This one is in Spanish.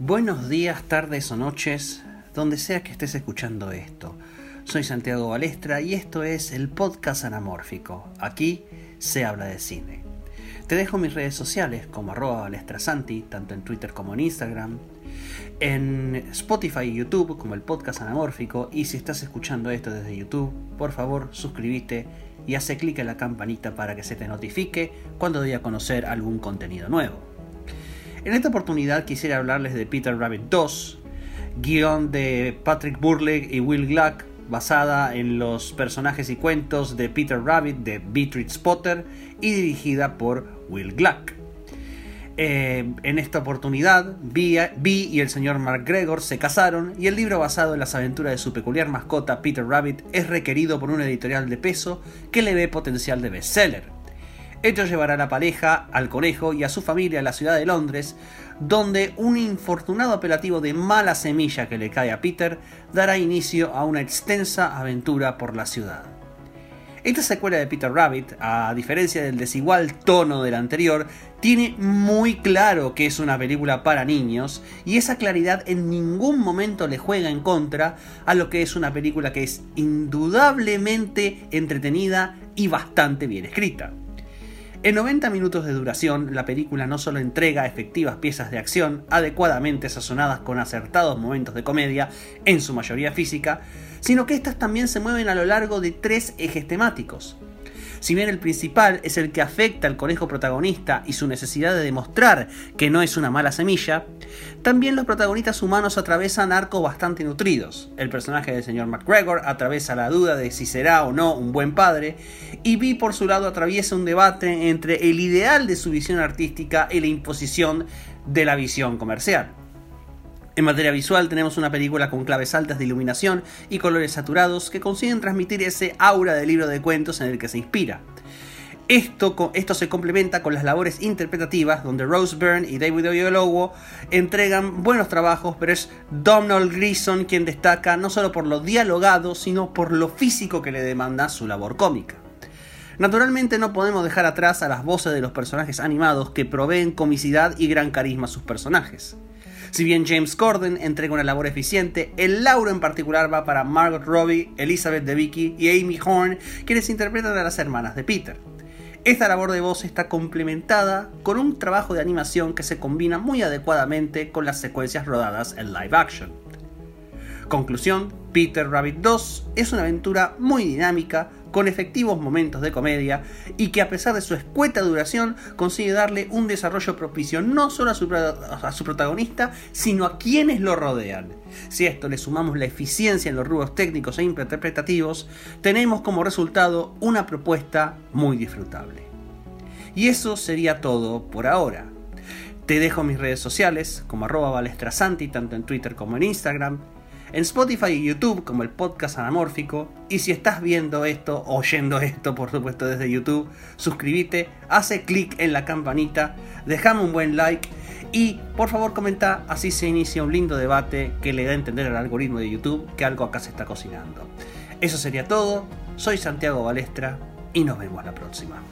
Buenos días, tardes o noches, donde sea que estés escuchando esto. Soy Santiago Balestra y esto es el podcast anamórfico. Aquí se habla de cine. Te dejo mis redes sociales como arroba balestrasanti, tanto en Twitter como en Instagram, en Spotify y YouTube como el podcast anamórfico y si estás escuchando esto desde YouTube, por favor suscríbete y hace clic en la campanita para que se te notifique cuando doy a conocer algún contenido nuevo. En esta oportunidad quisiera hablarles de Peter Rabbit 2, guion de Patrick Burleigh y Will Gluck, basada en los personajes y cuentos de Peter Rabbit de Beatrix Potter y dirigida por Will Gluck. Eh, en esta oportunidad, Bee y el señor McGregor se casaron y el libro basado en las aventuras de su peculiar mascota Peter Rabbit es requerido por una editorial de peso que le ve potencial de bestseller. Esto llevará a la pareja, al conejo y a su familia a la ciudad de Londres, donde un infortunado apelativo de mala semilla que le cae a Peter dará inicio a una extensa aventura por la ciudad. Esta secuela de Peter Rabbit, a diferencia del desigual tono de la anterior, tiene muy claro que es una película para niños y esa claridad en ningún momento le juega en contra a lo que es una película que es indudablemente entretenida y bastante bien escrita. En 90 minutos de duración, la película no solo entrega efectivas piezas de acción adecuadamente sazonadas con acertados momentos de comedia, en su mayoría física, sino que éstas también se mueven a lo largo de tres ejes temáticos. Si bien el principal es el que afecta al conejo protagonista y su necesidad de demostrar que no es una mala semilla, también los protagonistas humanos atravesan arcos bastante nutridos. El personaje del señor McGregor atraviesa la duda de si será o no un buen padre, y Vi por su lado atraviesa un debate entre el ideal de su visión artística y la imposición de la visión comercial. En materia visual tenemos una película con claves altas de iluminación y colores saturados que consiguen transmitir ese aura del libro de cuentos en el que se inspira. Esto, esto, se complementa con las labores interpretativas donde Rose Byrne y David Oyelowo entregan buenos trabajos, pero es Donald Grison quien destaca no solo por lo dialogado, sino por lo físico que le demanda su labor cómica. Naturalmente no podemos dejar atrás a las voces de los personajes animados que proveen comicidad y gran carisma a sus personajes. Si bien James Corden entrega una labor eficiente, el lauro en particular va para Margot Robbie, Elizabeth Debicki y Amy Horn, quienes interpretan a las hermanas de Peter. Esta labor de voz está complementada con un trabajo de animación que se combina muy adecuadamente con las secuencias rodadas en live action. Conclusión, Peter Rabbit 2 es una aventura muy dinámica, con efectivos momentos de comedia y que a pesar de su escueta duración consigue darle un desarrollo propicio no solo a su, protagonista, sino a quienes lo rodean. Si a esto le sumamos la eficiencia en los rubros técnicos e interpretativos, tenemos como resultado una propuesta muy disfrutable. Y eso sería todo por ahora. Te dejo mis redes sociales como arroba balestrasanti tanto en Twitter como en Instagram en Spotify y YouTube como el podcast anamórfico. Y si estás viendo esto, oyendo esto, por supuesto, desde YouTube, suscríbete, hace clic en la campanita, déjame un buen like y por favor comenta, así se inicia un lindo debate que le da a entender al algoritmo de YouTube que algo acá se está cocinando. Eso sería todo, soy Santiago Balestra y nos vemos la próxima.